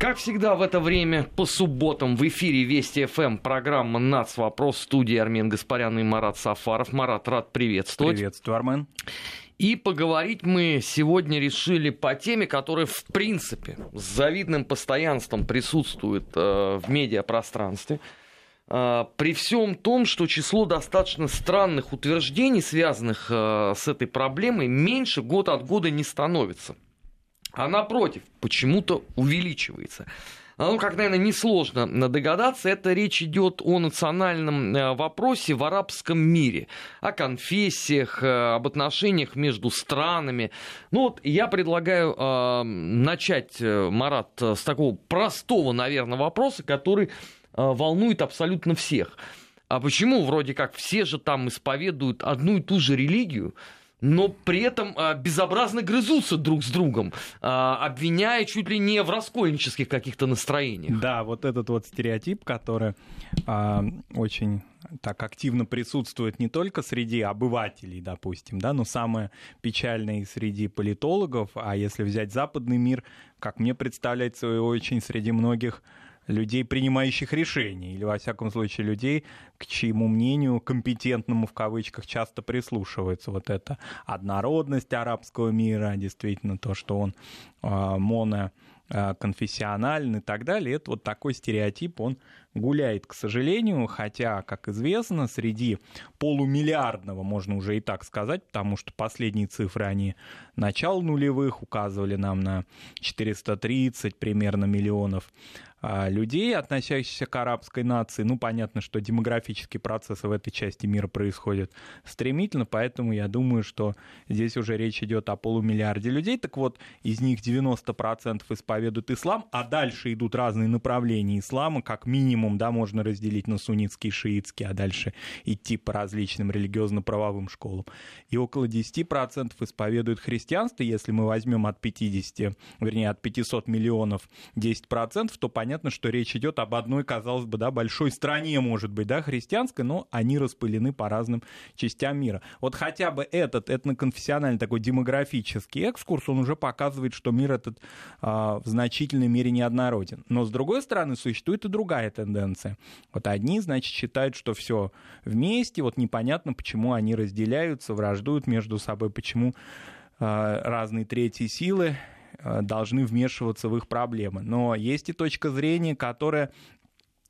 Как всегда в это время по субботам в эфире Вести ФМ программа «Нац. Вопрос» студии Армен Гаспарян и Марат Сафаров. Марат, рад приветствовать. Приветствую, Армен. И поговорить мы сегодня решили по теме, которая, в принципе, с завидным постоянством присутствует э, в медиапространстве. Э, при всем том, что число достаточно странных утверждений, связанных э, с этой проблемой, меньше год от года не становится а напротив, почему-то увеличивается. Ну, как, наверное, несложно догадаться, это речь идет о национальном э, вопросе в арабском мире, о конфессиях, э, об отношениях между странами. Ну вот я предлагаю э, начать, э, Марат, с такого простого, наверное, вопроса, который э, волнует абсолютно всех. А почему вроде как все же там исповедуют одну и ту же религию, но при этом а, безобразно грызутся друг с другом, а, обвиняя чуть ли не в раскольнических каких-то настроениях. Да, вот этот вот стереотип, который а, очень так активно присутствует не только среди обывателей, допустим, да, но самое печальное и среди политологов, а если взять западный мир, как мне представляется, очень среди многих людей, принимающих решения, или, во всяком случае, людей, к чьему мнению, компетентному в кавычках, часто прислушивается вот эта однородность арабского мира, действительно то, что он э, моно конфессиональный и так далее. Это вот такой стереотип, он гуляет, к сожалению, хотя, как известно, среди полумиллиардного, можно уже и так сказать, потому что последние цифры, они начало нулевых указывали нам на 430 примерно миллионов а, людей, относящихся к арабской нации. Ну, понятно, что демографические процессы в этой части мира происходят стремительно, поэтому я думаю, что здесь уже речь идет о полумиллиарде людей. Так вот, из них 90% исповедуют ислам, а дальше идут разные направления ислама, как минимум, да, можно разделить на суннитский, шиитский, а дальше идти по различным религиозно-правовым школам. И около 10% исповедуют христианство. Если мы возьмем от 50, вернее, от 500 миллионов 10%, то понятно, что речь идет об одной, казалось бы, да, большой стране, может быть, да, христианской, но они распылены по разным частям мира. Вот хотя бы этот этноконфессиональный такой демографический экскурс, он уже показывает, что мир этот а, в значительной мере неоднороден. Но, с другой стороны, существует и другая тенденция. Вот одни, значит, считают, что все вместе, вот непонятно, почему они разделяются, враждуют между собой, почему а, разные третьи силы Э, должны вмешиваться в их проблемы. Но есть и точка зрения, которая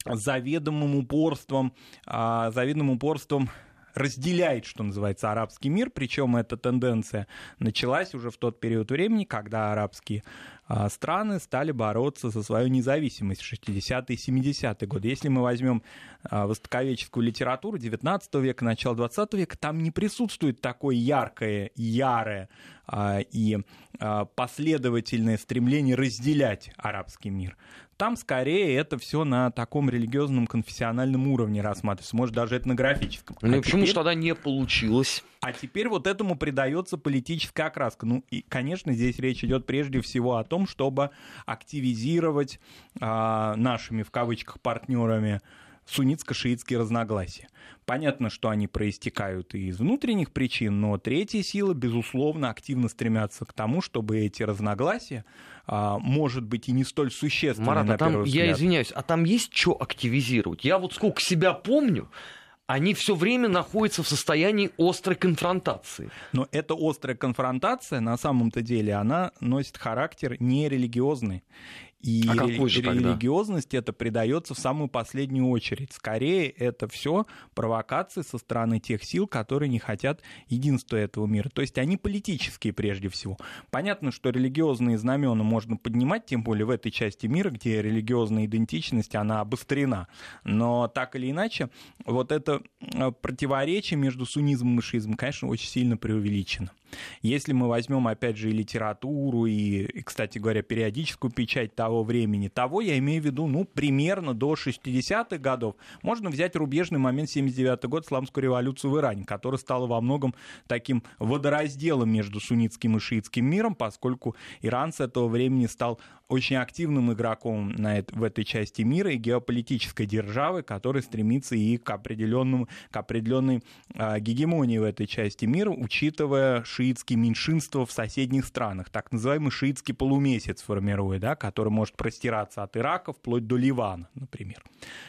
заведомым упорством, а, заведомым упорством разделяет, что называется, арабский мир, причем эта тенденция началась уже в тот период времени, когда арабские а, страны стали бороться за свою независимость в 60-е и 70-е годы. Если мы возьмем а, востоковеческую литературу 19 века, начало 20 века, там не присутствует такое яркое, ярое а, и последовательное стремление разделять арабский мир. Там скорее это все на таком религиозном конфессиональном уровне рассматривается, может даже этнографическом. Ну а почему теперь... же тогда не получилось? А теперь вот этому придается политическая окраска. Ну и, конечно, здесь речь идет прежде всего о том, чтобы активизировать а, нашими в кавычках партнерами суннитско-шиитские разногласия. Понятно, что они проистекают и из внутренних причин, но третья сила, безусловно, активно стремятся к тому, чтобы эти разногласия, а, может быть, и не столь существенны, Марат, на а там, я извиняюсь, а там есть что активизировать? Я вот сколько себя помню, они все время находятся в состоянии острой конфронтации. Но эта острая конфронтация, на самом-то деле, она носит характер нерелигиозный. И а ре- религиозность это придается в самую последнюю очередь. Скорее, это все провокации со стороны тех сил, которые не хотят единства этого мира. То есть они политические прежде всего. Понятно, что религиозные знамена можно поднимать, тем более в этой части мира, где религиозная идентичность, она обострена. Но так или иначе, вот это э, противоречие между суннизмом и шиизмом, конечно, очень сильно преувеличено. Если мы возьмем, опять же, и литературу, и, кстати говоря, периодическую печать того времени, того я имею в виду, ну, примерно до 60-х годов, можно взять рубежный момент 79 год, исламскую революцию в Иране, которая стала во многом таким водоразделом между суннитским и шиитским миром, поскольку Иран с этого времени стал очень активным игроком на это, в этой части мира и геополитической державы, которая стремится и к, определенному, к определенной а, гегемонии в этой части мира, учитывая шиитские меньшинства в соседних странах. Так называемый шиитский полумесяц формирует, да, который может простираться от Ирака вплоть до Ливана, например.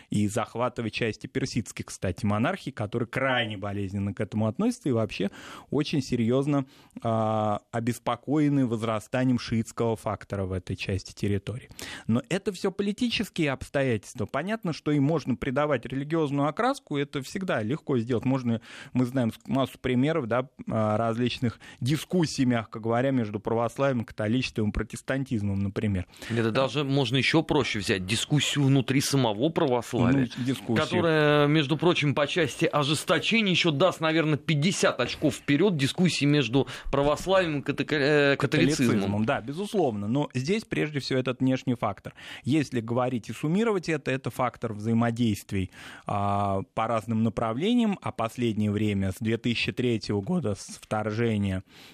И захватывать части персидских, кстати, монархий, которые крайне болезненно к этому относятся и вообще очень серьезно э, обеспокоены возрастанием шиитского фактора в этой части территории. Но это все политические обстоятельства. Понятно, что им можно придавать религиозную окраску, это всегда легко сделать. Можно, мы знаем массу примеров да, а, различных дискуссий, мягко говоря, между православием, католичеством и протестантизмом, например. Это даже можно еще проще взять дискуссию внутри самого православия, ну, которая, между прочим, по части ожесточения еще даст, наверное, 50 очков вперед дискуссии между православием и э, католицизмом. католицизмом. Да, безусловно. Но здесь прежде всего этот внешний фактор. Если говорить и суммировать это, это фактор взаимодействий а, по разным направлениям, а последнее время с 2003 года, с вторжения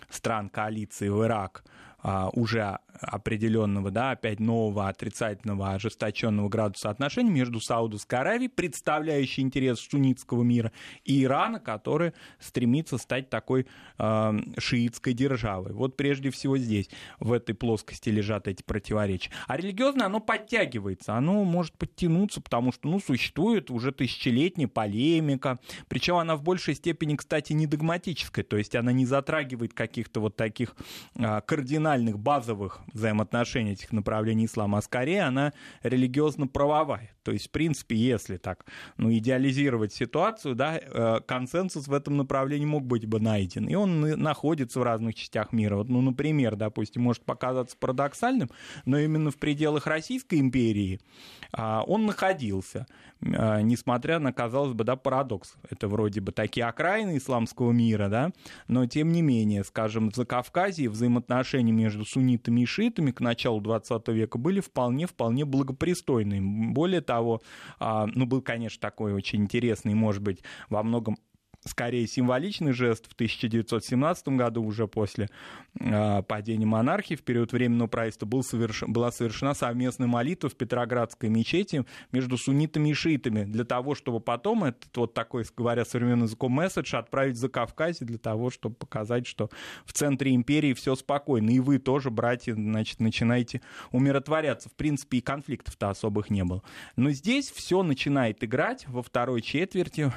стран коалиции в Ирак, а, уже определенного, да, опять нового отрицательного ожесточенного градуса отношений между Саудовской Аравией, представляющей интерес суннитского мира, и Ирана, который стремится стать такой э, шиитской державой. Вот прежде всего здесь, в этой плоскости лежат эти противоречия. А религиозное, оно подтягивается, оно может подтянуться, потому что, ну, существует уже тысячелетняя полемика, причем она в большей степени, кстати, не догматическая, то есть она не затрагивает каких-то вот таких э, кардинальных, базовых взаимоотношений этих направлений ислама, а скорее она религиозно-правовая. То есть, в принципе, если так ну, идеализировать ситуацию, да, э, консенсус в этом направлении мог быть бы найден. И он находится в разных частях мира. Вот, ну, например, допустим, может показаться парадоксальным, но именно в пределах Российской империи а, он находился, а, несмотря на, казалось бы, да, парадокс. Это вроде бы такие окраины исламского мира, да, но тем не менее, скажем, в Закавказье взаимоотношения между суннитами и шиитами к началу 20 века были вполне-вполне благопристойные. Более того, а, ну, был, конечно, такой очень интересный, может быть, во многом скорее символичный жест в 1917 году, уже после э, падения монархии, в период временного правительства, был соверш... была совершена совместная молитва в Петроградской мечети между суннитами и шиитами, для того, чтобы потом этот вот такой, говоря современным языком, месседж отправить за Кавказе, для того, чтобы показать, что в центре империи все спокойно, и вы тоже, братья, значит, начинаете умиротворяться. В принципе, и конфликтов-то особых не было. Но здесь все начинает играть во второй четверти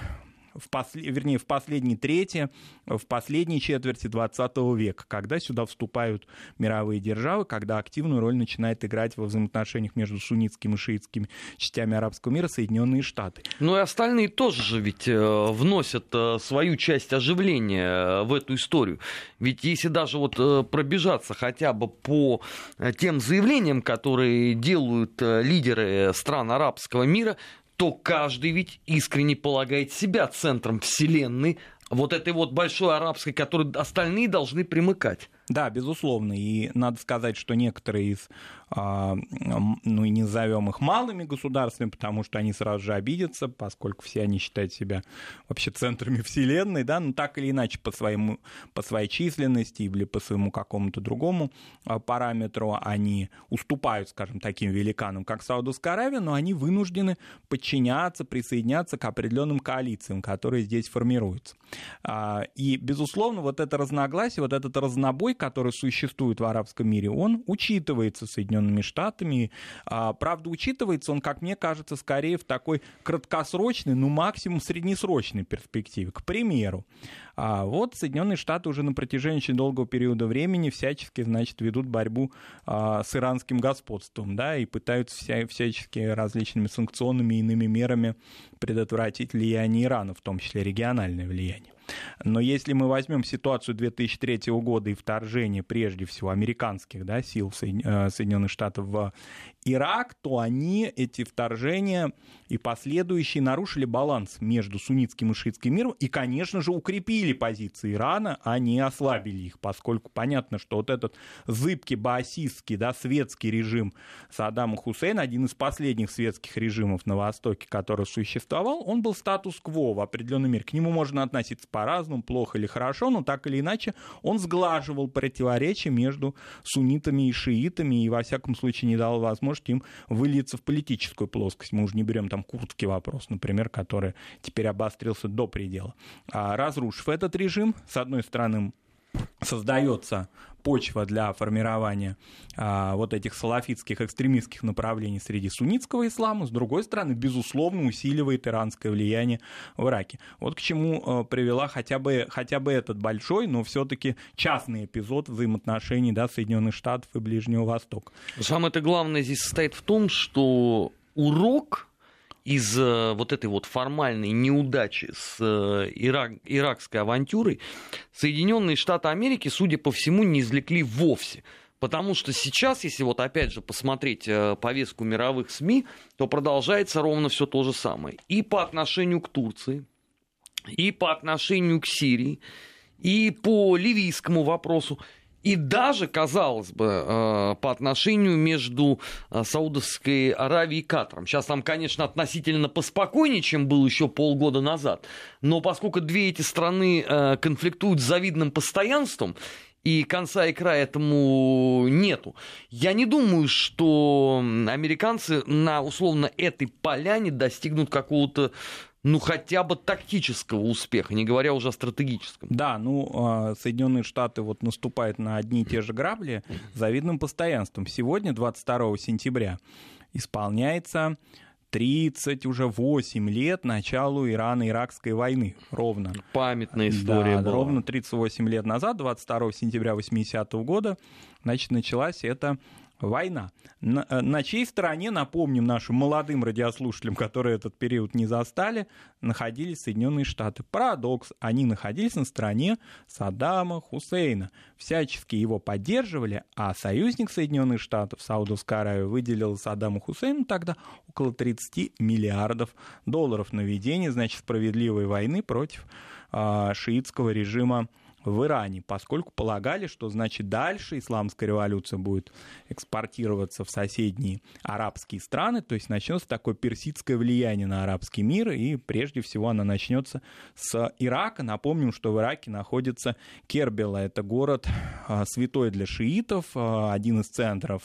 в посл... вернее, в последней трети, в последней четверти 20 века, когда сюда вступают мировые державы, когда активную роль начинает играть во взаимоотношениях между суннитскими и шиитскими частями арабского мира Соединенные Штаты. Ну и остальные тоже же ведь э, вносят э, свою часть оживления э, в эту историю. Ведь если даже вот пробежаться хотя бы по тем заявлениям, которые делают лидеры стран арабского мира, то каждый ведь искренне полагает себя центром вселенной, вот этой вот большой арабской, которой остальные должны примыкать. Да, безусловно. И надо сказать, что некоторые из, а, ну и не назовем их малыми государствами, потому что они сразу же обидятся, поскольку все они считают себя вообще центрами Вселенной, да, но так или иначе по, своему, по своей численности или по своему какому-то другому а, параметру они уступают, скажем, таким великанам, как Саудовская Аравия, но они вынуждены подчиняться, присоединяться к определенным коалициям, которые здесь формируются. А, и, безусловно, вот это разногласие, вот этот разнобой, который существует в арабском мире, он учитывается Соединенными Штатами. А, правда, учитывается он, как мне кажется, скорее в такой краткосрочной, ну максимум среднесрочной перспективе. К примеру, а вот Соединенные Штаты уже на протяжении очень долгого периода времени всячески, значит, ведут борьбу а, с иранским господством, да, и пытаются вся, всячески различными санкционными и иными мерами предотвратить влияние Ирана, в том числе региональное влияние. Но если мы возьмем ситуацию 2003 года и вторжение, прежде всего, американских да, сил э, Соединенных Штатов в Ирак, то они, эти вторжения и последующие, нарушили баланс между суннитским и шиитским миром и, конечно же, укрепили позиции Ирана, а не ослабили их, поскольку понятно, что вот этот зыбкий баасистский, да, светский режим Саддама Хусейна, один из последних светских режимов на Востоке, который существовал, он был статус-кво в определенной мере. К нему можно относиться по-разному, плохо или хорошо, но так или иначе он сглаживал противоречия между суннитами и шиитами и, во всяком случае, не дал возможности им выльется в политическую плоскость. Мы уже не берем там курдский вопрос, например, который теперь обострился до предела. А разрушив этот режим, с одной стороны, создается почва для формирования а, вот этих салафитских экстремистских направлений среди суннитского ислама, с другой стороны, безусловно, усиливает иранское влияние в Ираке. Вот к чему а, привела хотя бы, хотя бы этот большой, но все-таки частный эпизод взаимоотношений да, Соединенных Штатов и Ближнего Востока. Самое-то главное здесь состоит в том, что урок из э, вот этой вот формальной неудачи с э, Ирак, иракской авантюрой Соединенные Штаты Америки, судя по всему, не извлекли вовсе. Потому что сейчас, если вот опять же посмотреть э, повестку мировых СМИ, то продолжается ровно все то же самое. И по отношению к Турции, и по отношению к Сирии, и по ливийскому вопросу. И даже, казалось бы, э, по отношению между э, Саудовской Аравией и Катаром. Сейчас там, конечно, относительно поспокойнее, чем было еще полгода назад. Но поскольку две эти страны э, конфликтуют с завидным постоянством, и конца и края этому нету. Я не думаю, что американцы на условно этой поляне достигнут какого-то ну, хотя бы тактического успеха, не говоря уже о стратегическом. Да, ну, а, Соединенные Штаты вот наступают на одни и те же грабли завидным постоянством. Сегодня, 22 сентября, исполняется 30, уже 8 лет началу Ирано-Иракской войны, ровно. Памятная история да, была. ровно 38 лет назад, 22 сентября 80 -го года, значит, началась эта война. На, э, на чьей стороне, напомним нашим молодым радиослушателям, которые этот период не застали, находились Соединенные Штаты. Парадокс, они находились на стороне Саддама Хусейна. Всячески его поддерживали, а союзник Соединенных Штатов, Саудовская Аравия, выделил Саддаму Хусейну тогда около 30 миллиардов долларов на ведение, значит, справедливой войны против а, шиитского режима в Иране, поскольку полагали, что значит дальше исламская революция будет экспортироваться в соседние арабские страны, то есть начнется такое персидское влияние на арабский мир, и прежде всего она начнется с Ирака. Напомним, что в Ираке находится Кербела, это город а, святой для шиитов, а, один из центров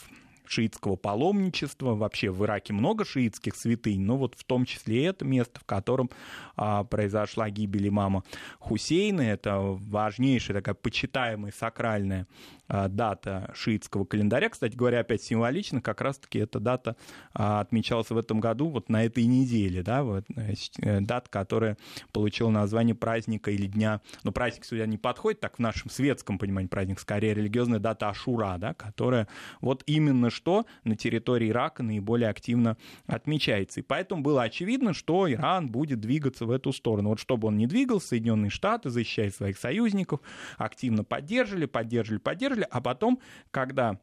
шиитского паломничества. Вообще в Ираке много шиитских святынь, но вот в том числе это место, в котором а, произошла гибель имама Хусейна. Это важнейшая такая почитаемая сакральная а, дата шиитского календаря. Кстати говоря, опять символично, как раз-таки эта дата а, отмечалась в этом году, вот на этой неделе, да, вот, э, э, дата, которая получила название праздника или дня, но праздник сюда не подходит, так в нашем светском понимании праздник, скорее религиозная дата Ашура, да, которая вот именно что на территории Ирака наиболее активно отмечается. И поэтому было очевидно, что Иран будет двигаться в эту сторону. Вот чтобы он не двигался, Соединенные Штаты, защищая своих союзников, активно поддерживали, поддерживали, поддерживали, а потом, когда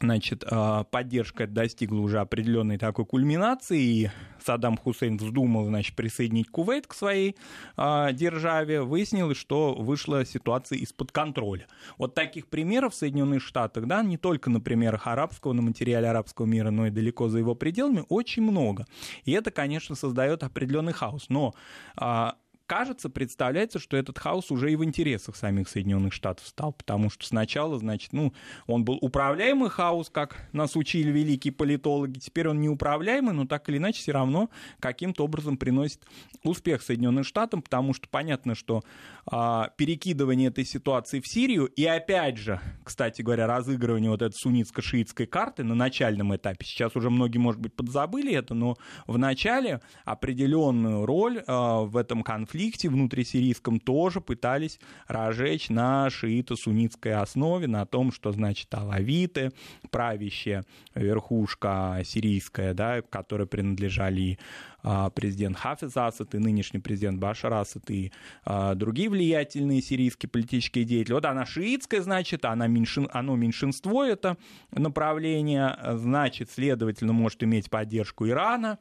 значит, а, поддержка достигла уже определенной такой кульминации, и Саддам Хусейн вздумал, значит, присоединить Кувейт к своей а, державе, выяснилось, что вышла ситуация из-под контроля. Вот таких примеров в Соединенных Штатах, да, не только на примерах арабского, на материале арабского мира, но и далеко за его пределами, очень много. И это, конечно, создает определенный хаос. Но а, кажется, представляется, что этот хаос уже и в интересах самих Соединенных Штатов стал, потому что сначала, значит, ну, он был управляемый хаос, как нас учили великие политологи, теперь он неуправляемый, но так или иначе все равно каким-то образом приносит успех Соединенным Штатам, потому что понятно, что а, перекидывание этой ситуации в Сирию и опять же, кстати говоря, разыгрывание вот этой суннитско-шиитской карты на начальном этапе, сейчас уже многие, может быть, подзабыли это, но в начале определенную роль а, в этом конфликте конфликте внутрисирийском тоже пытались разжечь на шиито-суннитской основе, на том, что, значит, алавиты, правящая верхушка сирийская, да, которой принадлежали а, президент Хафиз Асад и нынешний президент Башар Асад и а, другие влиятельные сирийские политические деятели. Вот она шиитская, значит, она меньшин, оно меньшинство, это направление, значит, следовательно, может иметь поддержку Ирана,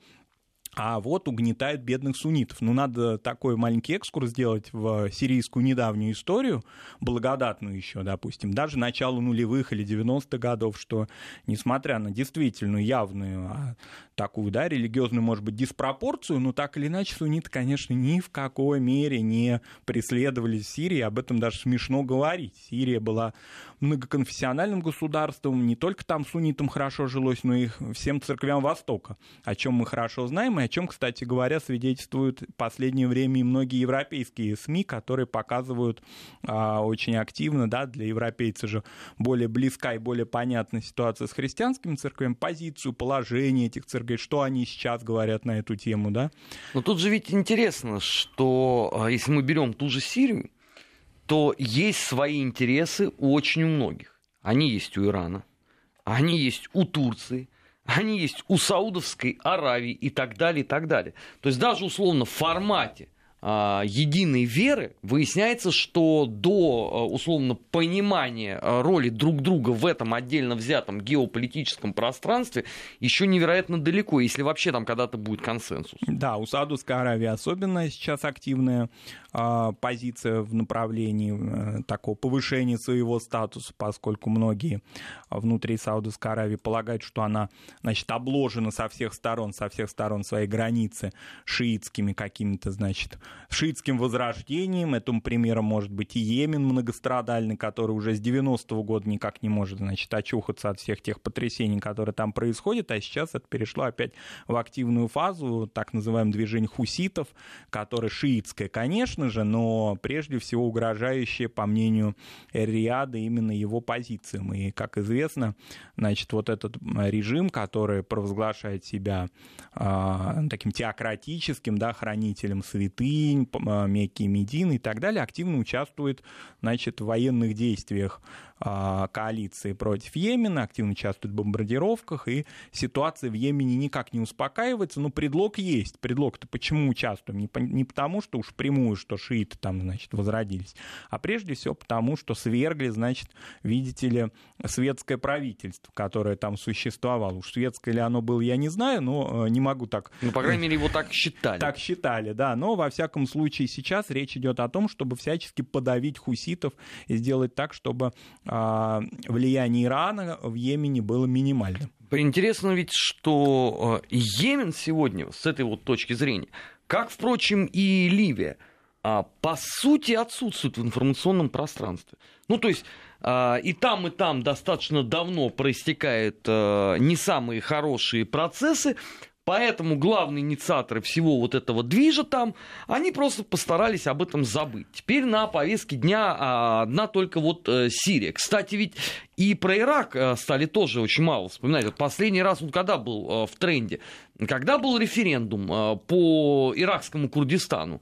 а вот угнетают бедных суннитов. Ну, надо такой маленький экскурс сделать в сирийскую недавнюю историю, благодатную еще, допустим, даже начало нулевых или 90-х годов, что, несмотря на действительно явную а, такую, да, религиозную, может быть, диспропорцию, но так или иначе сунниты, конечно, ни в какой мере не преследовали Сирии, об этом даже смешно говорить. Сирия была многоконфессиональным государством, не только там суннитам хорошо жилось, но и всем церквям Востока, о чем мы хорошо знаем, и о чем, кстати говоря, свидетельствуют в последнее время и многие европейские СМИ, которые показывают а, очень активно, да, для европейцев же более близка и более понятна ситуация с христианскими церквями, позицию, положение этих церквей, что они сейчас говорят на эту тему, да. Но тут же ведь интересно, что а, если мы берем ту же Сирию, то есть свои интересы очень у многих. Они есть у Ирана, они есть у Турции, они есть у Саудовской Аравии и так далее, и так далее. То есть даже условно в формате единой веры, выясняется, что до а, условно понимания а, роли друг друга в этом отдельно взятом геополитическом пространстве еще невероятно далеко, если вообще там когда-то будет консенсус. Да, у Саудовской Аравии особенно сейчас активная а, позиция в направлении а, такого повышения своего статуса, поскольку многие внутри Саудовской Аравии полагают, что она значит, обложена со всех сторон, со всех сторон своей границы шиитскими какими-то, значит, шиитским возрождением. Этому примером может быть и Йемен многострадальный, который уже с 90-го года никак не может, значит, очухаться от всех тех потрясений, которые там происходят, а сейчас это перешло опять в активную фазу, так называемое движение хуситов, которое шиитское, конечно же, но прежде всего угрожающее, по мнению Риада, именно его позициям. И, как известно, значит, вот этот режим, который провозглашает себя э, таким теократическим, да, хранителем святых, Синь, а, Мекки, Медин и так далее активно участвует значит, в военных действиях а, коалиции против Йемена, активно участвует в бомбардировках, и ситуация в Йемене никак не успокаивается, но предлог есть. Предлог-то почему участвуем? Не, не потому, что уж прямую, что шииты там, значит, возродились, а прежде всего потому, что свергли, значит, видите ли, светское правительство, которое там существовало. Уж светское ли оно было, я не знаю, но э, не могу так... Ну, по крайней мере, его так считали. Так считали, да. Но, во всяком случае, сейчас речь идет о том, чтобы всячески подавить хуситов и сделать так, чтобы а, влияние Ирана в Йемене было минимальным. Интересно ведь, что э, Йемен сегодня, с этой вот точки зрения, как, впрочем, и Ливия, а, по сути отсутствует в информационном пространстве. Ну, то есть а, и там, и там достаточно давно проистекают э, не самые хорошие процессы, Поэтому главные инициаторы всего вот этого движа там, они просто постарались об этом забыть. Теперь на повестке дня а, одна только вот э, Сирия. Кстати, ведь и про Ирак э, стали тоже очень мало вспоминать. Вот последний раз он когда был э, в тренде? Когда был референдум по иракскому Курдистану?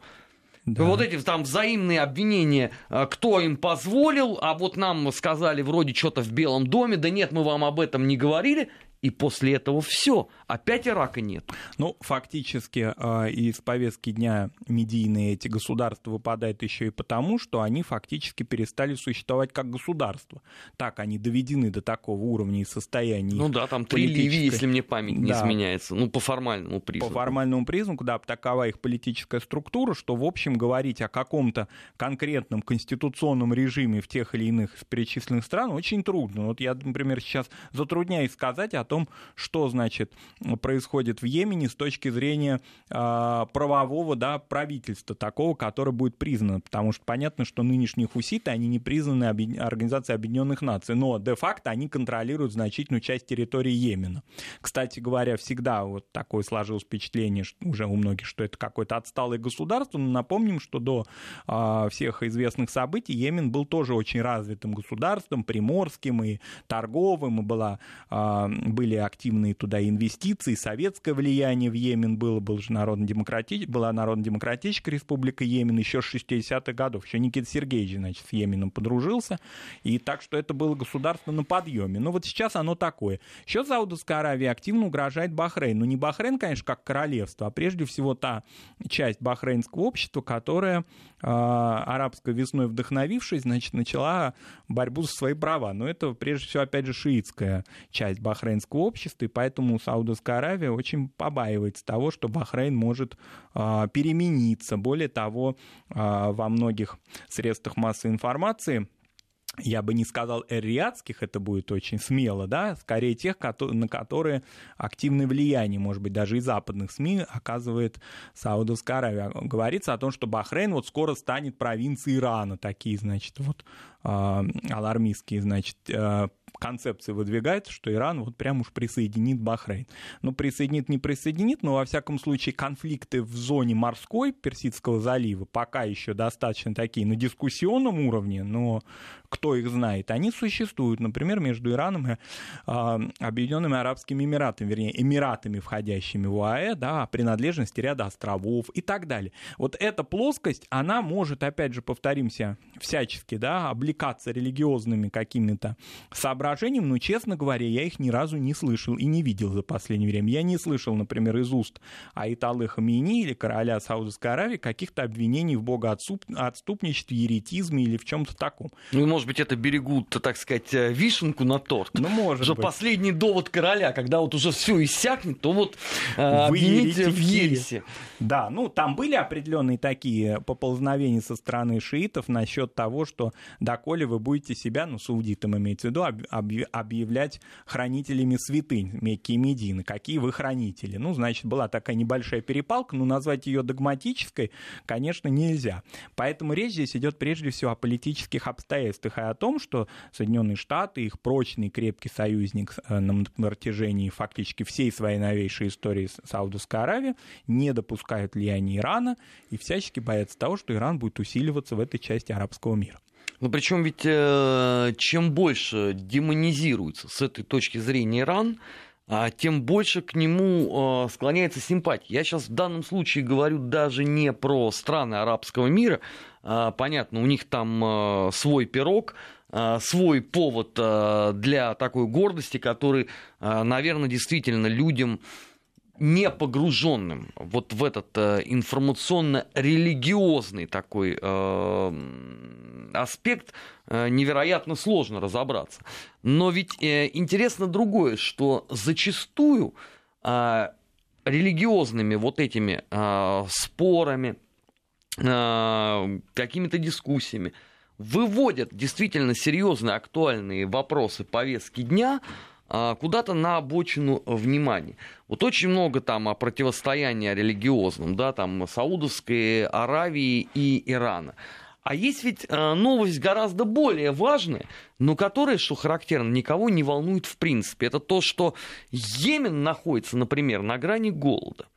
Да. Вот эти там взаимные обвинения, кто им позволил, а вот нам сказали вроде что-то в Белом доме, да нет, мы вам об этом не говорили и после этого все. Опять Ирака нет. Ну, фактически э, из повестки дня медийные эти государства выпадают еще и потому, что они фактически перестали существовать как государство. Так они доведены до такого уровня и состояния. Ну да, там три Ливии, если мне память не да. изменяется. Ну, по формальному признаку. По формальному признаку, да, такова их политическая структура, что, в общем, говорить о каком-то конкретном конституционном режиме в тех или иных перечисленных странах очень трудно. Вот я, например, сейчас затрудняюсь сказать о том, что, значит, происходит в Йемене с точки зрения э, правового да, правительства, такого, которое будет признано. Потому что понятно, что нынешние хуситы, они не признаны Организацией Объединенных Наций, но де-факто они контролируют значительную часть территории Йемена. Кстати говоря, всегда вот такое сложилось впечатление уже у многих, что это какое-то отсталое государство, но напомним, что до э, всех известных событий Йемен был тоже очень развитым государством, приморским и торговым, и была, были были активные туда инвестиции, советское влияние в Йемен было, был же народно-демократич, была Народно-демократическая республика Йемен еще с 60-х годов. Еще Никита Сергеевич, значит, с Йеменом подружился, и так что это было государство на подъеме. Но вот сейчас оно такое. Еще Саудовская Аравия активно угрожает Бахрейн. Ну, не Бахрейн, конечно, как королевство, а прежде всего та часть бахрейнского общества, которая э, арабской весной вдохновившись, значит, начала борьбу за свои права. Но это, прежде всего, опять же, шиитская часть бахрейнского общества, и поэтому Саудовская Аравия очень побаивается того, что Бахрейн может а, перемениться. Более того, а, во многих средствах массовой информации я бы не сказал эриатских, это будет очень смело, да, скорее тех, на которые активное влияние, может быть, даже и западных СМИ оказывает Саудовская Аравия. Говорится о том, что Бахрейн вот скоро станет провинцией Ирана, такие, значит, вот алармистские, значит, а, концепции выдвигается, что Иран вот прям уж присоединит Бахрейн. Ну, присоединит, не присоединит, но во всяком случае конфликты в зоне морской Персидского залива пока еще достаточно такие на дискуссионном уровне, но кто их знает, они существуют, например, между Ираном и э, Объединенными Арабскими Эмиратами, вернее, Эмиратами, входящими в ОАЭ, да, о принадлежности ряда островов и так далее. Вот эта плоскость, она может, опять же, повторимся, всячески, да, облекаться религиозными какими-то соображениями, но, честно говоря, я их ни разу не слышал и не видел за последнее время. Я не слышал, например, из уст Айталы Хамини или короля Саудовской Аравии каких-то обвинений в богоотступничестве, еретизме или в чем-то таком. Ну, может быть, это берегут, так сказать, э, вишенку на торт. Ну, может уже быть. последний довод короля, когда вот уже все иссякнет, то вот э, в ересе. Да, ну, там были определенные такие поползновения со стороны шиитов насчет того, что доколе вы будете себя, ну, саудитам имеется в виду, объявлять хранителями святынь Мекки и Медины. Какие вы хранители? Ну, значит, была такая небольшая перепалка, но назвать ее догматической, конечно, нельзя. Поэтому речь здесь идет прежде всего о политических обстоятельствах и о том, что Соединенные Штаты, их прочный крепкий союзник э, на протяжении фактически всей своей новейшей истории Саудовской Аравии, не допускают влияния Ирана и всячески боятся того, что Иран будет усиливаться в этой части арабского мира. Ну, причем ведь э, чем больше демонизируется с этой точки зрения Иран, а тем больше к нему э, склоняется симпатия. Я сейчас в данном случае говорю даже не про страны арабского мира. Э, понятно, у них там э, свой пирог, э, свой повод э, для такой гордости, который, э, наверное, действительно людям не погруженным вот в этот э, информационно-религиозный такой аспект э, невероятно сложно разобраться. Но ведь э, интересно другое, что зачастую э, религиозными вот этими э, спорами, э, какими-то дискуссиями выводят действительно серьезные актуальные вопросы повестки дня а, куда-то на обочину внимания. Вот очень много там о противостоянии религиозном, да, там Саудовской Аравии и Ирана. А есть ведь а, новость гораздо более важная, но которая, что характерно, никого не волнует в принципе. Это то, что Йемен находится, например, на грани голода.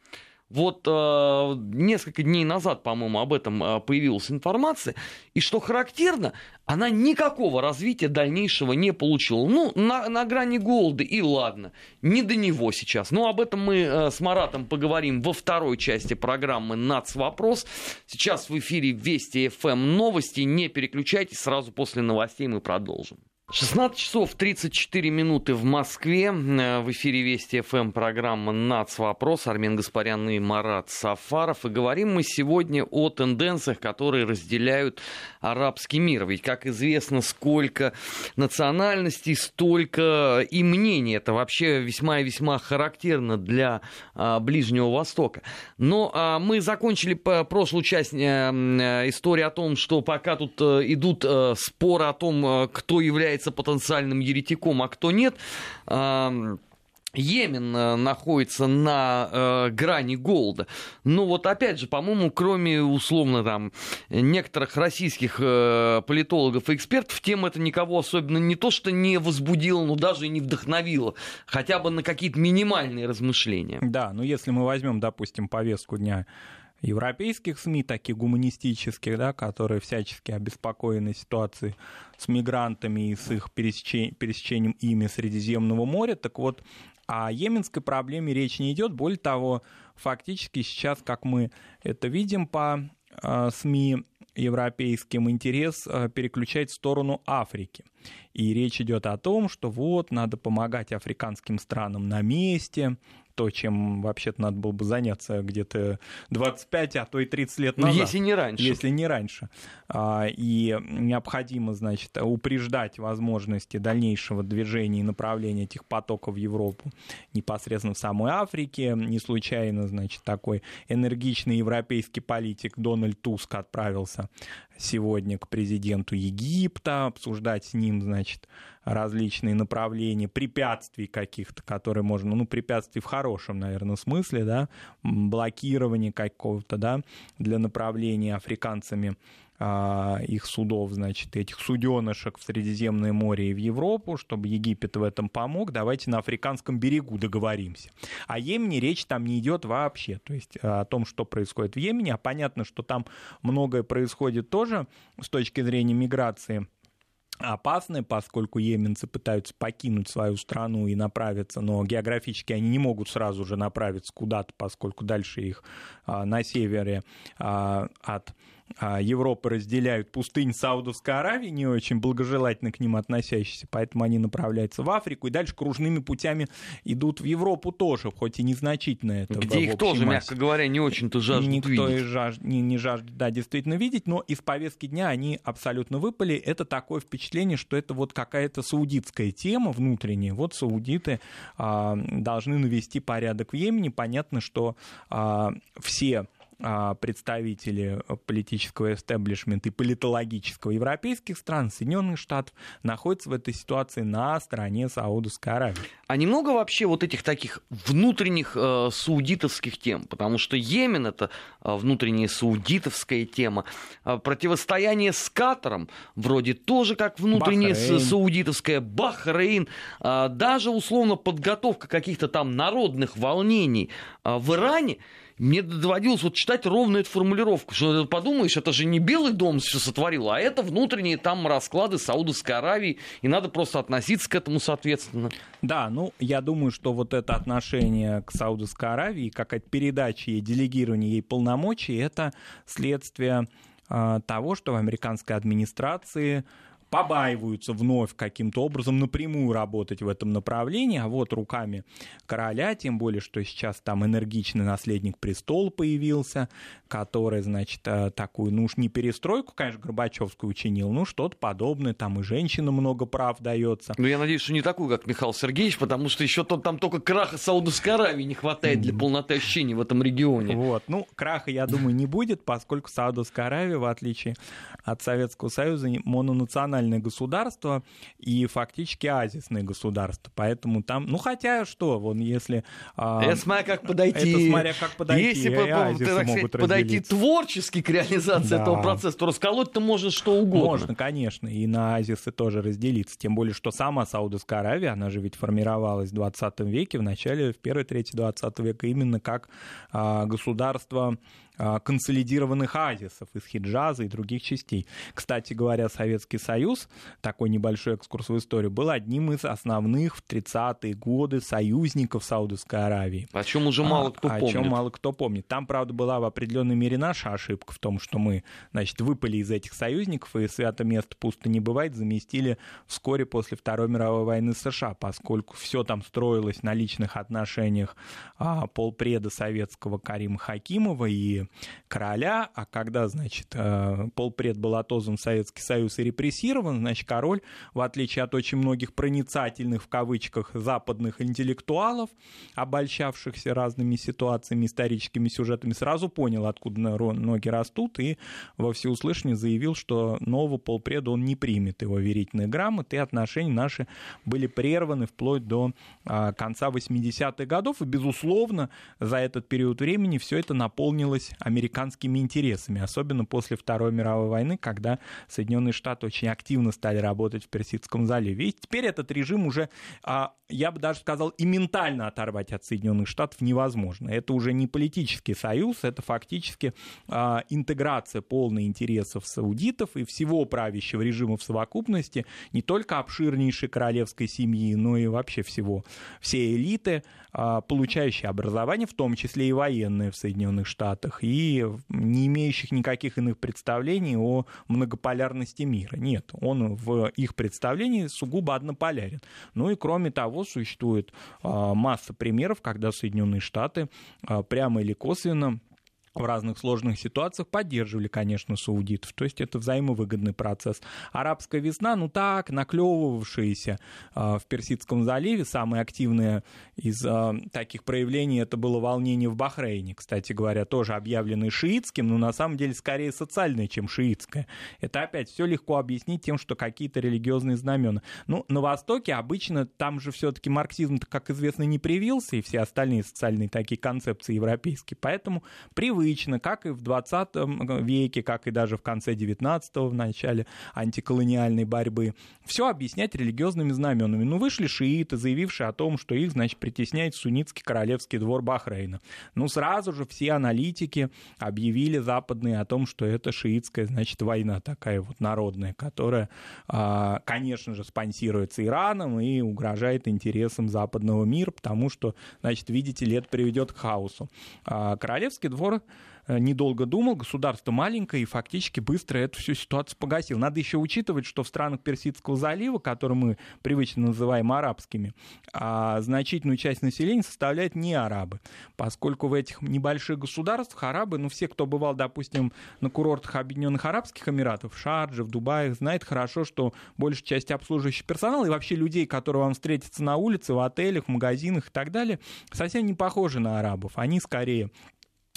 Вот э, несколько дней назад, по-моему, об этом э, появилась информация. И что характерно, она никакого развития дальнейшего не получила. Ну, на, на грани голода, и ладно, не до него сейчас. Но об этом мы э, с Маратом поговорим во второй части программы «Нац. Вопрос». Сейчас в эфире Вести ФМ новости. Не переключайтесь, сразу после новостей мы продолжим. 16 часов 34 минуты в Москве. Э, в эфире Вести ФМ программа «Нац. Вопрос». Армен Гаспарян и Марат Сафаров. И говорим мы сегодня о тенденциях, которые разделяют арабский мир. Ведь, как известно, сколько национальностей, столько и мнений. Это вообще весьма и весьма характерно для а, Ближнего Востока. Но а, мы закончили прошлую часть а, истории о том, что пока тут идут споры о том, кто является является потенциальным еретиком, а кто нет. Йемен э, находится на э, грани голода. Но вот опять же, по-моему, кроме условно там некоторых российских э, политологов и экспертов, тема это никого особенно не то, что не возбудила, но даже и не вдохновила. Хотя бы на какие-то минимальные размышления. Да, ну если мы возьмем, допустим, повестку дня европейских СМИ, таких гуманистических, да, которые всячески обеспокоены ситуацией с мигрантами и с их пересечением, пересечением ими Средиземного моря. Так вот, о йеменской проблеме речь не идет. Более того, фактически сейчас, как мы это видим по э, СМИ европейским, интерес э, переключать в сторону Африки. И речь идет о том, что вот, надо помогать африканским странам на месте, то, чем вообще-то надо было бы заняться где-то 25, а то и 30 лет ну, назад. Если не раньше. Если не раньше. А, и необходимо, значит, упреждать возможности дальнейшего движения и направления этих потоков в Европу непосредственно в самой Африке. Не случайно, значит, такой энергичный европейский политик Дональд Туск отправился сегодня к президенту Египта, обсуждать с ним, значит, различные направления, препятствий каких-то, которые можно, ну, препятствий в хорошем, наверное, смысле, да, блокирование какого-то, да, для направления африканцами а, их судов, значит, этих суденышек в Средиземное море и в Европу, чтобы Египет в этом помог, давайте на африканском берегу договоримся. О Йемене речь там не идет вообще, то есть о том, что происходит в Йемене, а понятно, что там многое происходит тоже с точки зрения миграции опасны, поскольку йеменцы пытаются покинуть свою страну и направиться, но географически они не могут сразу же направиться куда-то, поскольку дальше их а, на севере а, от Европы разделяют пустынь Саудовской Аравии, не очень благожелательно к ним относящиеся, поэтому они направляются в Африку и дальше кружными путями идут в Европу тоже, хоть и незначительно это. Где их тоже, массе. мягко говоря, не очень-то жаждут Никто видеть. И жаж... не, не жаждет, да, действительно видеть, но из повестки дня они абсолютно выпали. Это такое впечатление, что это вот какая-то саудитская тема внутренняя. Вот саудиты а, должны навести порядок в Йемене. Понятно, что а, все а, представители политического эстеблишмента и политологического европейских стран, Соединенных Штатов, находятся в этой ситуации на стороне Саудовской Аравии. А немного вообще вот этих таких внутренних э, саудитовских тем, потому что Йемен это э, внутренняя саудитовская тема, э, противостояние с Катаром вроде тоже как внутренняя Бахрейн. саудитовская, Бахрейн, э, даже условно подготовка каких-то там народных волнений э, в Иране, мне доводилось вот читать ровно эту формулировку, что подумаешь, это же не Белый дом все сотворил, а это внутренние там расклады Саудовской Аравии, и надо просто относиться к этому соответственно. Да, ну, я думаю, что вот это отношение к Саудовской Аравии, какая-то передача ей, делегирование ей полномочий, это следствие э, того, что в американской администрации побаиваются вновь каким-то образом напрямую работать в этом направлении, а вот руками короля, тем более, что сейчас там энергичный наследник престола появился, который, значит, э, такую, ну уж не перестройку, конечно, Горбачевскую учинил, ну что-то подобное, там и женщинам много прав дается. Ну, я надеюсь, что не такую, как Михаил Сергеевич, потому что еще там только краха Саудовской Аравии не хватает для полноты ощущений в этом регионе. Вот, ну, краха, я думаю, не будет, поскольку Саудовская Аравия, в отличие от Советского Союза, мононациональное государство и фактически азисное государство, поэтому там, ну, хотя что, вон, если... А, это смотря как подойти. Это смотря как подойти. Если, по, так сказать, подойти творчески к реализации да. этого процесса, то расколоть-то можно что угодно. Можно, конечно, и на азисы тоже разделиться. Тем более, что сама Саудовская Аравия, она же ведь формировалась в 20 веке, в начале, в первой трети 20 века, именно как а, государство консолидированных азисов из Хиджаза и других частей. Кстати говоря, Советский Союз, такой небольшой экскурс в историю, был одним из основных в 30-е годы союзников Саудовской Аравии. О чем уже мало кто а, помнит. О чем мало кто помнит. Там, правда, была в определенной мере наша ошибка в том, что мы, значит, выпали из этих союзников, и свято место пусто не бывает, заместили вскоре после Второй мировой войны США, поскольку все там строилось на личных отношениях а, полпреда советского Карима Хакимова и короля, а когда, значит, э, полпред был отозван в Советский Союз и репрессирован, значит, король, в отличие от очень многих проницательных, в кавычках, западных интеллектуалов, обольщавшихся разными ситуациями, историческими сюжетами, сразу понял, откуда ноги растут, и во всеуслышание заявил, что нового полпреда он не примет его верительные грамоты, и отношения наши были прерваны вплоть до а, конца 80-х годов, и, безусловно, за этот период времени все это наполнилось американскими интересами, особенно после Второй мировой войны, когда Соединенные Штаты очень активно стали работать в Персидском заливе. И теперь этот режим уже, а, я бы даже сказал, и ментально оторвать от Соединенных Штатов невозможно. Это уже не политический союз, это фактически а, интеграция полной интересов саудитов и всего правящего режима в совокупности, не только обширнейшей королевской семьи, но и вообще всего, все элиты, а, получающие образование, в том числе и военные в Соединенных Штатах, и не имеющих никаких иных представлений о многополярности мира. Нет, Он в их представлении сугубо однополярен. Ну и кроме того, существует масса примеров, когда Соединенные Штаты прямо или косвенно в разных сложных ситуациях поддерживали, конечно, саудитов. То есть это взаимовыгодный процесс. Арабская весна, ну так, наклевывавшаяся э, в Персидском заливе, самое активное из э, таких проявлений это было волнение в Бахрейне, кстати говоря, тоже объявленное шиитским, но на самом деле скорее социальное, чем шиитское. Это опять все легко объяснить тем, что какие-то религиозные знамена. Ну, на Востоке обычно там же все-таки марксизм, как известно, не привился, и все остальные социальные такие концепции европейские. Поэтому привык привычно, как и в 20 веке, как и даже в конце 19-го, в начале антиколониальной борьбы, все объяснять религиозными знаменами. Ну, вышли шииты, заявившие о том, что их, значит, притесняет суннитский королевский двор Бахрейна. Ну, сразу же все аналитики объявили западные о том, что это шиитская, значит, война такая вот народная, которая, а, конечно же, спонсируется Ираном и угрожает интересам западного мира, потому что, значит, видите это приведет к хаосу. А, королевский двор недолго думал, государство маленькое и фактически быстро эту всю ситуацию погасил. Надо еще учитывать, что в странах Персидского залива, которые мы привычно называем арабскими, а значительную часть населения составляют не арабы, поскольку в этих небольших государствах арабы, ну все, кто бывал, допустим, на курортах Объединенных Арабских Эмиратов, в Шардже, в Дубае, знает хорошо, что большая часть обслуживающего персонала и вообще людей, которые вам встретятся на улице, в отелях, в магазинах и так далее, совсем не похожи на арабов. Они скорее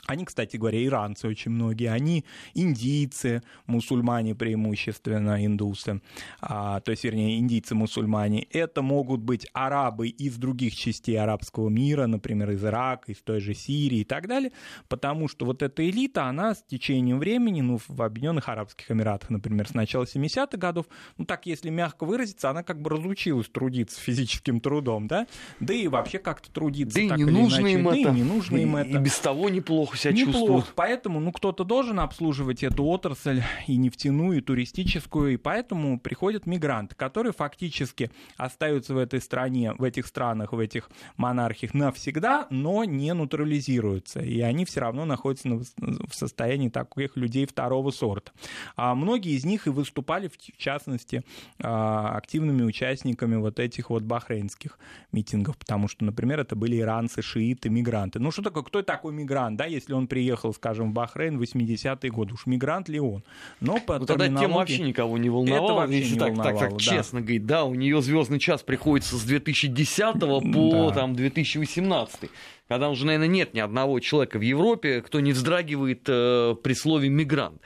они, кстати говоря, иранцы очень многие, они индийцы, мусульмане преимущественно, индусы, а, то есть, вернее, индийцы-мусульмане. Это могут быть арабы из других частей арабского мира, например, из Ирака, из той же Сирии и так далее, потому что вот эта элита, она с течением времени, ну, в Объединенных Арабских Эмиратах, например, с начала 70-х годов, ну, так, если мягко выразиться, она как бы разучилась трудиться физическим трудом, да, да и вообще как-то трудиться. Да и не нужно им да это. И не нужно им и, это. И без того неплохо неплохо себя неплохо. чувствуют. Поэтому, ну, кто-то должен обслуживать эту отрасль и нефтяную, и туристическую, и поэтому приходят мигранты, которые фактически остаются в этой стране, в этих странах, в этих монархиях навсегда, но не натурализируются, и они все равно находятся в состоянии таких людей второго сорта. А многие из них и выступали, в частности, а, активными участниками вот этих вот бахрейнских митингов, потому что, например, это были иранцы, шииты, мигранты. Ну что такое, кто такой мигрант, да, если он приехал, скажем, в Бахрейн в 80-е годы. Уж мигрант ли он? Но по ну, тогда тема вообще никого не волновала. Это если не так, волновало, так, так да. честно говорить, да, у нее звездный час приходится с 2010 по да. там, 2018 когда уже, наверное, нет ни одного человека в Европе, кто не вздрагивает э, при слове мигрант.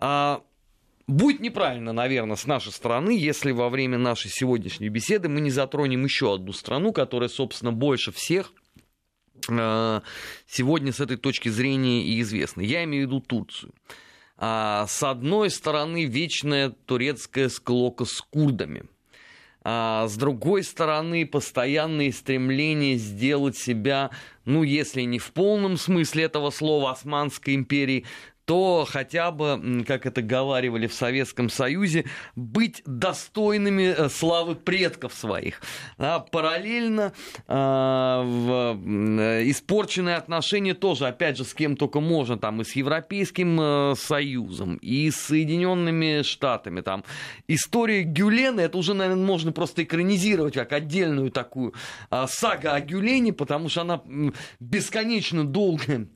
А, Будет неправильно, наверное, с нашей стороны, если во время нашей сегодняшней беседы мы не затронем еще одну страну, которая, собственно, больше всех сегодня с этой точки зрения и известны. Я имею в виду Турцию. А, с одной стороны, вечная турецкая склока с курдами. А с другой стороны, постоянные стремления сделать себя, ну, если не в полном смысле этого слова Османской империи, то хотя бы, как это говаривали в Советском Союзе, быть достойными э, славы предков своих. А параллельно а, в, э, испорченные отношения тоже, опять же, с кем только можно, там и с Европейским э, Союзом, и с Соединенными Штатами. Там. История Гюлена, это уже, наверное, можно просто экранизировать как отдельную такую а, сага о Гюлене, потому что она бесконечно долгая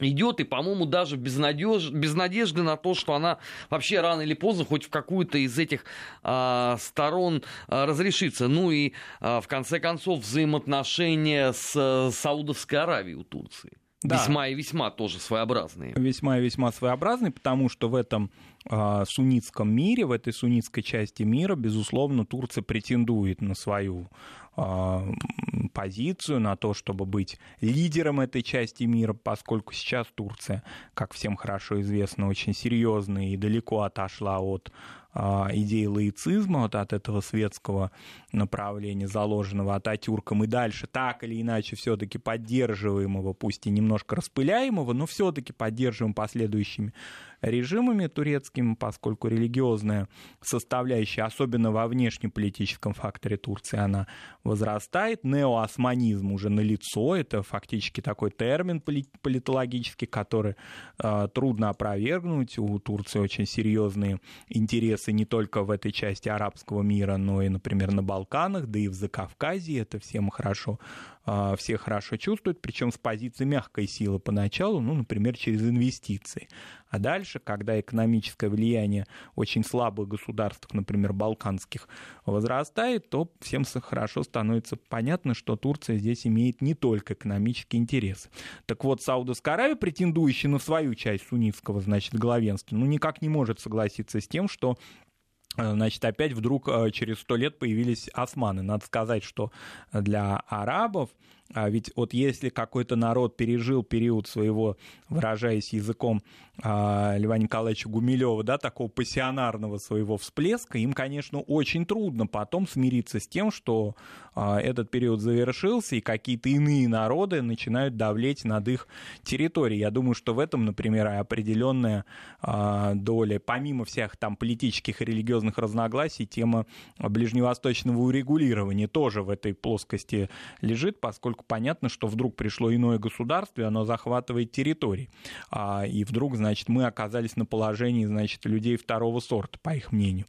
идет, и, по-моему, даже без, надеж... без надежды на то, что она вообще рано или поздно хоть в какую-то из этих а, сторон а, разрешится. Ну и, а, в конце концов, взаимоотношения с а, Саудовской Аравией у Турции. Да. Весьма и весьма тоже своеобразные. Весьма и весьма своеобразные, потому что в этом э, суннитском мире, в этой суннитской части мира, безусловно, Турция претендует на свою а, позицию, на то, чтобы быть лидером этой части мира, поскольку сейчас Турция, как всем хорошо известно, очень серьезно и далеко отошла от а, идеи лаицизма, вот от этого светского направления, заложенного Ататюрком, и дальше так или иначе все-таки поддерживаемого, пусть и немножко распыляемого, но все-таки поддерживаем последующими режимами турецкими, поскольку религиозная составляющая, особенно во внешнеполитическом факторе Турции, она возрастает. Неоосманизм уже налицо, это фактически такой термин политологический, который э, трудно опровергнуть. У Турции очень серьезные интересы не только в этой части арабского мира, но и, например, на Балканах, да и в Закавказье. Это все мы хорошо все хорошо чувствуют, причем с позиции мягкой силы поначалу, ну, например, через инвестиции. А дальше, когда экономическое влияние очень слабых государств, например, балканских, возрастает, то всем хорошо становится понятно, что Турция здесь имеет не только экономические интересы. Так вот, Саудовская Аравия, претендующая на свою часть суннитского, значит, главенства, ну, никак не может согласиться с тем, что значит, опять вдруг э, через сто лет появились османы. Надо сказать, что для арабов а ведь вот если какой-то народ пережил период своего, выражаясь языком а, Льва Николаевича Гумилева, да, такого пассионарного своего всплеска, им, конечно, очень трудно потом смириться с тем, что а, этот период завершился, и какие-то иные народы начинают давлеть над их территорией. Я думаю, что в этом, например, определенная а, доля, помимо всех там политических и религиозных разногласий, тема ближневосточного урегулирования тоже в этой плоскости лежит, поскольку поскольку понятно, что вдруг пришло иное государство, и оно захватывает территории. А, и вдруг, значит, мы оказались на положении, значит, людей второго сорта, по их мнению.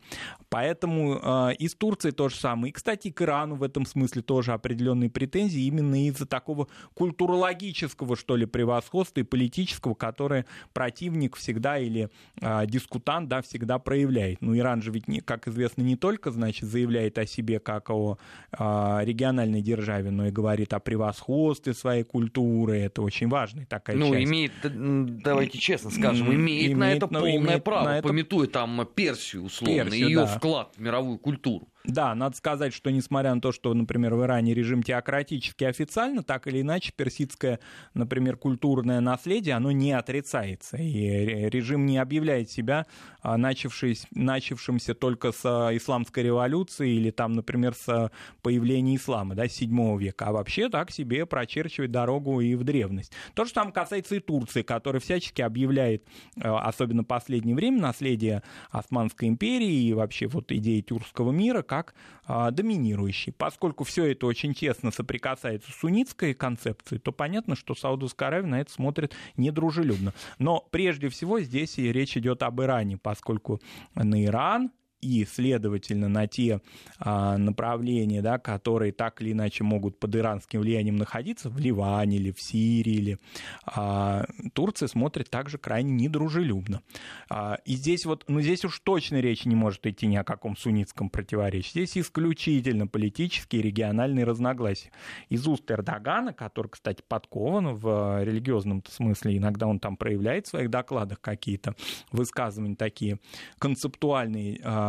Поэтому а, и с Турцией то же самое. И, кстати, к Ирану в этом смысле тоже определенные претензии именно из-за такого культурологического, что ли, превосходства и политического, которое противник всегда или а, дискутант, да, всегда проявляет. Ну, Иран же ведь, не, как известно, не только, значит, заявляет о себе как о региональной державе, но и говорит о превосходстве превосходстве своей культуры. Это очень важная такая ну, часть. Ну, имеет, давайте честно скажем, имеет, имеет на это ну, полное имеет право, на это... пометуя там Персию, условно, Персию, ее да. вклад в мировую культуру. Да, надо сказать, что несмотря на то, что, например, в Иране режим теократический официально, так или иначе персидское, например, культурное наследие, оно не отрицается. И режим не объявляет себя а, начавшимся только с а, исламской революции или там, например, с появления ислама, да, 7 века, а вообще так себе прочерчивает дорогу и в древность. То же самое касается и Турции, которая всячески объявляет, а, особенно в последнее время, наследие Османской империи и вообще вот идеи тюркского мира как а, доминирующий. Поскольку все это очень тесно соприкасается с суннитской концепцией, то понятно, что Саудовская Аравия на это смотрит недружелюбно. Но прежде всего здесь и речь идет об Иране, поскольку на Иран и, следовательно, на те а, направления, да, которые так или иначе могут под иранским влиянием находиться, в Ливане или в Сирии, или а, Турция смотрит также крайне недружелюбно. А, и здесь вот, ну здесь уж точно речь не может идти ни о каком суннитском противоречии. Здесь исключительно политические и региональные разногласия. Из уст Эрдогана, который, кстати, подкован в религиозном смысле, иногда он там проявляет в своих докладах какие-то высказывания такие концептуальные, а, а,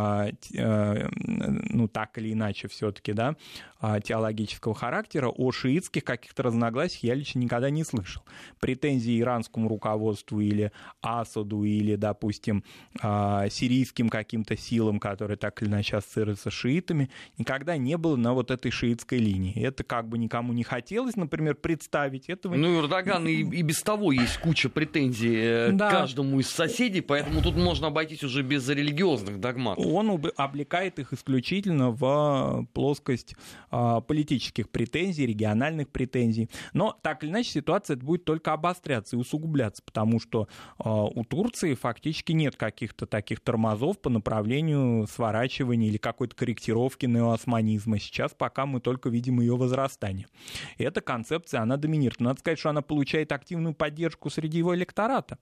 ну, так или иначе все-таки, да, а, теологического характера, о шиитских каких-то разногласиях я лично никогда не слышал. Претензии иранскому руководству или Асаду, или, допустим, а, сирийским каким-то силам, которые так или иначе ассоциируются с шиитами, никогда не было на вот этой шиитской линии. Это как бы никому не хотелось, например, представить этого. Ну, Эрдоган и, и без того есть куча претензий э, да. каждому из соседей, поэтому тут можно обойтись уже без религиозных догматов он облекает их исключительно в плоскость а, политических претензий, региональных претензий. Но так или иначе ситуация будет только обостряться и усугубляться, потому что а, у Турции фактически нет каких-то таких тормозов по направлению сворачивания или какой-то корректировки неоосманизма. Сейчас пока мы только видим ее возрастание. Эта концепция, она доминирует. Надо сказать, что она получает активную поддержку среди его электората.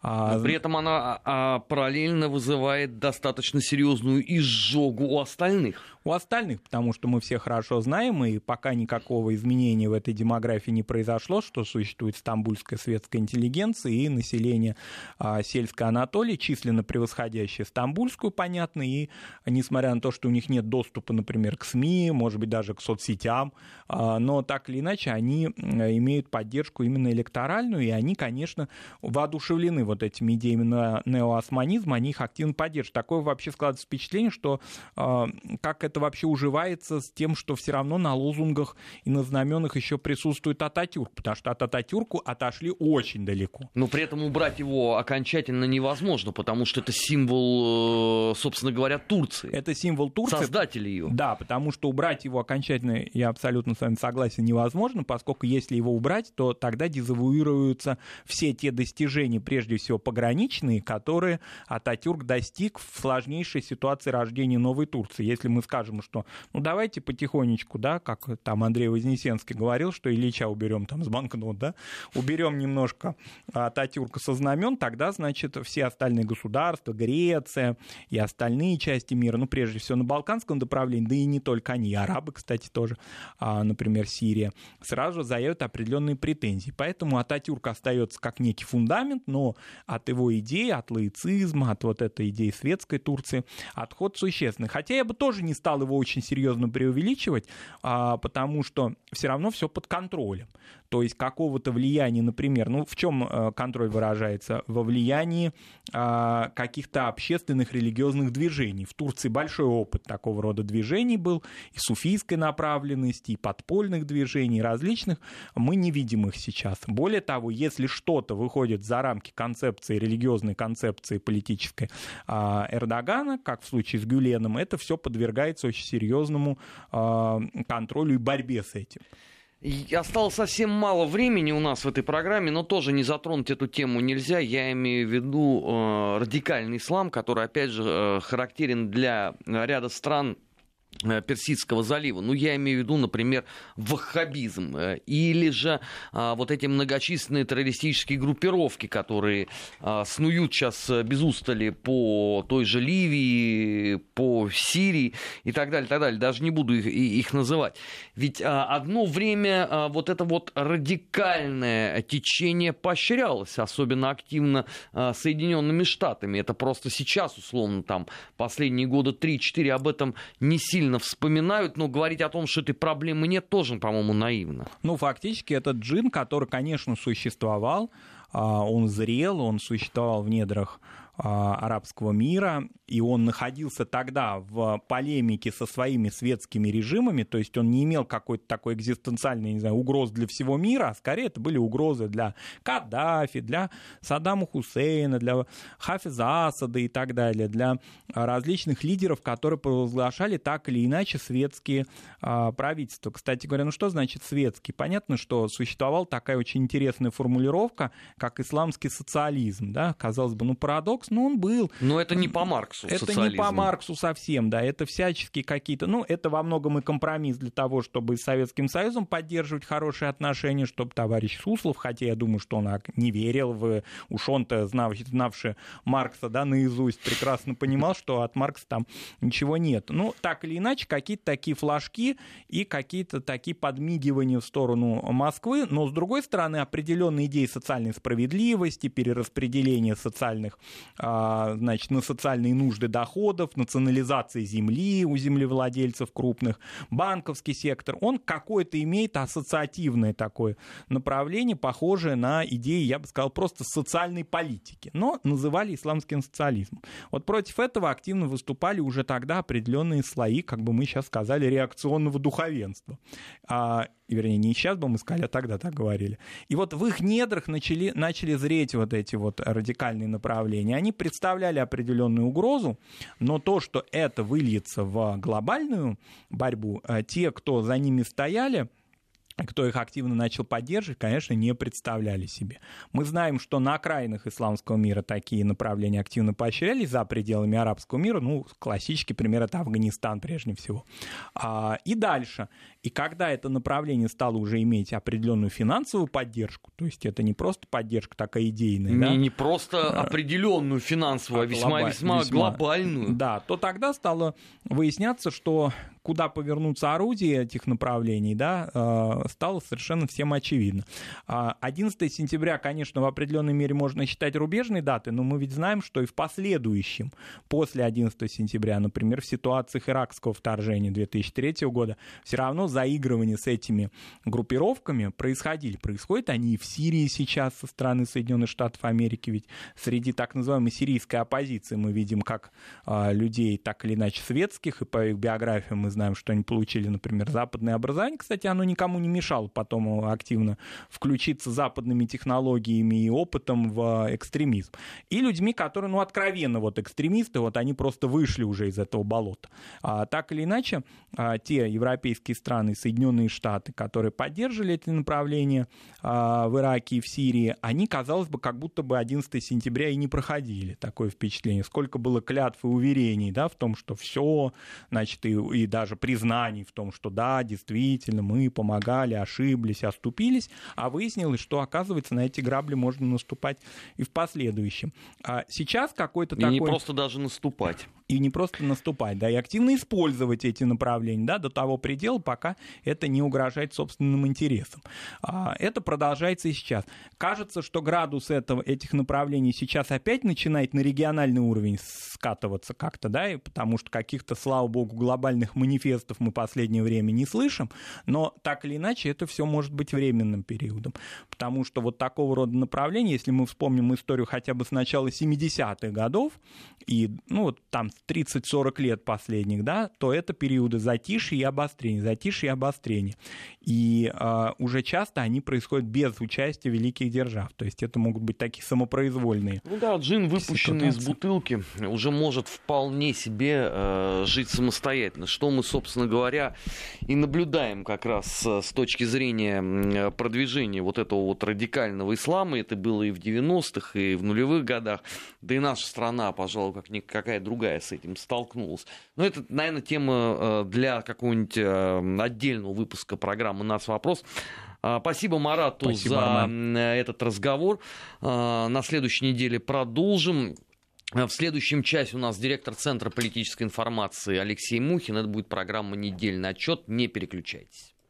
А, Но при этом она параллельно вызывает достаточно серьезную серьезную изжогу у остальных. У остальных, потому что мы все хорошо знаем, и пока никакого изменения в этой демографии не произошло, что существует стамбульская светская интеллигенция и население а, сельской Анатолии, численно превосходящее стамбульскую, понятно, и несмотря на то, что у них нет доступа, например, к СМИ, может быть, даже к соцсетям, а, но так или иначе они имеют поддержку именно электоральную, и они, конечно, воодушевлены вот этими идеями неоосманизма, они их активно поддерживают. Такое вообще складывается создается впечатление, что э, как это вообще уживается с тем, что все равно на лозунгах и на знаменах еще присутствует Ататюрк, потому что от Ататюрку отошли очень далеко. Но при этом убрать его окончательно невозможно, потому что это символ, э, собственно говоря, Турции. Это символ Турции. Создатели ее. Да, потому что убрать его окончательно, я абсолютно с вами согласен, невозможно, поскольку если его убрать, то тогда дезавуируются все те достижения, прежде всего пограничные, которые Ататюрк достиг в сложнейшей ситуации рождения новой Турции. Если мы скажем, что ну давайте потихонечку, да, как там Андрей Вознесенский говорил, что Ильича уберем там с банкнот, да, уберем немножко Ататюрка со знамен, тогда, значит, все остальные государства, Греция и остальные части мира, ну, прежде всего на Балканском направлении, да и не только они, арабы, кстати, тоже, а, например, Сирия, сразу заявят определенные претензии. Поэтому Ататюрк остается как некий фундамент, но от его идеи, от лаицизма, от вот этой идеи светской Турции отход существенный. Хотя я бы тоже не стал его очень серьезно преувеличивать, а, потому что все равно все под контролем то есть какого-то влияния, например, ну в чем э, контроль выражается? Во влиянии а, каких-то общественных религиозных движений. В Турции большой опыт такого рода движений был, и суфийской направленности, и подпольных движений, различных. Мы не видим их сейчас. Более того, если что-то выходит за рамки концепции, религиозной концепции политической а, Эрдогана, как в случае с Гюленом, это все подвергается очень серьезному а, контролю и борьбе с этим. Осталось совсем мало времени у нас в этой программе, но тоже не затронуть эту тему нельзя. Я имею в виду э, радикальный ислам, который, опять же, э, характерен для ряда стран Персидского залива. Ну, я имею в виду, например, ваххабизм. Э, или же а, вот эти многочисленные террористические группировки, которые а, снуют сейчас без устали по той же Ливии, по Сирии и так далее, так далее. Даже не буду их, их называть. Ведь а, одно время а, вот это вот радикальное течение поощрялось, особенно активно а, Соединенными Штатами. Это просто сейчас, условно, там последние года 3-4 об этом не сильно сильно вспоминают, но говорить о том, что этой проблемы нет, тоже, по-моему, наивно. Ну, фактически, этот джин, который, конечно, существовал, а, он зрел, он существовал в недрах арабского мира, и он находился тогда в полемике со своими светскими режимами, то есть он не имел какой-то такой экзистенциальной, не знаю, угроз для всего мира, а скорее это были угрозы для Каддафи, для Саддама Хусейна, для Хафиза Асада и так далее, для различных лидеров, которые провозглашали так или иначе светские а, правительства. Кстати говоря, ну что значит светский? Понятно, что существовала такая очень интересная формулировка, как исламский социализм, да, казалось бы, ну парадокс, Маркс, ну, он был. Но это не по Марксу Это социализм. не по Марксу совсем, да, это всяческие какие-то, ну, это во многом и компромисс для того, чтобы с Советским Союзом поддерживать хорошие отношения, чтобы товарищ Суслов, хотя я думаю, что он не верил в, уж он-то, знавший, знавший Маркса, да, наизусть, прекрасно понимал, что от Маркса там ничего нет. Ну, так или иначе, какие-то такие флажки и какие-то такие подмигивания в сторону Москвы, но, с другой стороны, определенные идеи социальной справедливости, перераспределения социальных значит, на социальные нужды доходов, национализации земли у землевладельцев крупных, банковский сектор, он какое-то имеет ассоциативное такое направление, похожее на идеи, я бы сказал, просто социальной политики, но называли исламским социализмом. Вот против этого активно выступали уже тогда определенные слои, как бы мы сейчас сказали, реакционного духовенства. А, вернее, не сейчас бы мы сказали, а тогда так говорили. И вот в их недрах начали, начали зреть вот эти вот радикальные направления они представляли определенную угрозу, но то, что это выльется в глобальную борьбу, э, те, кто за ними стояли, кто их активно начал поддерживать, конечно, не представляли себе. Мы знаем, что на окраинах исламского мира такие направления активно поощрялись за пределами арабского мира. Ну, классический пример — это Афганистан прежде всего. А, и дальше. И когда это направление стало уже иметь определенную финансовую поддержку, то есть это не просто поддержка такая идейная, не, да? не просто а, определенную финансовую, а, а весьма-весьма весьма, глобальную. Да, то тогда стало выясняться, что куда повернуться орудие этих направлений, да, э, стало совершенно всем очевидно. 11 а, сентября, конечно, в определенной мере можно считать рубежной датой, но мы ведь знаем, что и в последующем, после 11 сентября, например, в ситуациях иракского вторжения 2003 года, все равно заигрывание с этими группировками происходили. Происходят они и в Сирии сейчас со стороны Соединенных Штатов Америки, ведь среди так называемой сирийской оппозиции мы видим как а, людей так или иначе светских, и по их биографиям мы знаем, что они получили, например, западное образование. Кстати, оно никому не мешало потом активно включиться западными технологиями и опытом в экстремизм. И людьми, которые, ну, откровенно вот экстремисты, вот они просто вышли уже из этого болота. А, так или иначе, а, те европейские страны, Соединенные Штаты, которые поддерживали эти направления а, в Ираке и в Сирии, они, казалось бы, как будто бы 11 сентября и не проходили. Такое впечатление. Сколько было клятв и уверений да, в том, что все, значит, и, и даже признаний в том, что да, действительно, мы помогали, ошиблись, оступились, а выяснилось, что, оказывается, на эти грабли можно наступать и в последующем. А сейчас какой-то такой... И не просто даже наступать и не просто наступать, да, и активно использовать эти направления, да, до того предела, пока это не угрожает собственным интересам. А, это продолжается и сейчас. Кажется, что градус этого, этих направлений сейчас опять начинает на региональный уровень скатываться как-то, да, и потому что каких-то, слава богу, глобальных манифестов мы последнее время не слышим, но так или иначе это все может быть временным периодом, потому что вот такого рода направления, если мы вспомним историю хотя бы с начала 70-х годов, и, ну, вот там 30-40 лет последних, да, то это периоды затишья и обострения, затишья и обострения. И э, уже часто они происходят без участия великих держав, то есть это могут быть такие самопроизвольные. Ну да, джин, выпущенный ситуации. из бутылки, уже может вполне себе э, жить самостоятельно, что мы, собственно говоря, и наблюдаем как раз с точки зрения продвижения вот этого вот радикального ислама, это было и в 90-х, и в нулевых годах, да и наша страна, пожалуй, как никакая другая с этим столкнулась. Но это, наверное, тема э, для какого-нибудь э, отдельного выпуска программы «Нас вопрос». А, спасибо Марату Спасибо, за Арман. этот разговор. А, на следующей неделе продолжим. В следующем часе у нас директор Центра политической информации Алексей Мухин. Это будет программа «Недельный отчет». Не переключайтесь.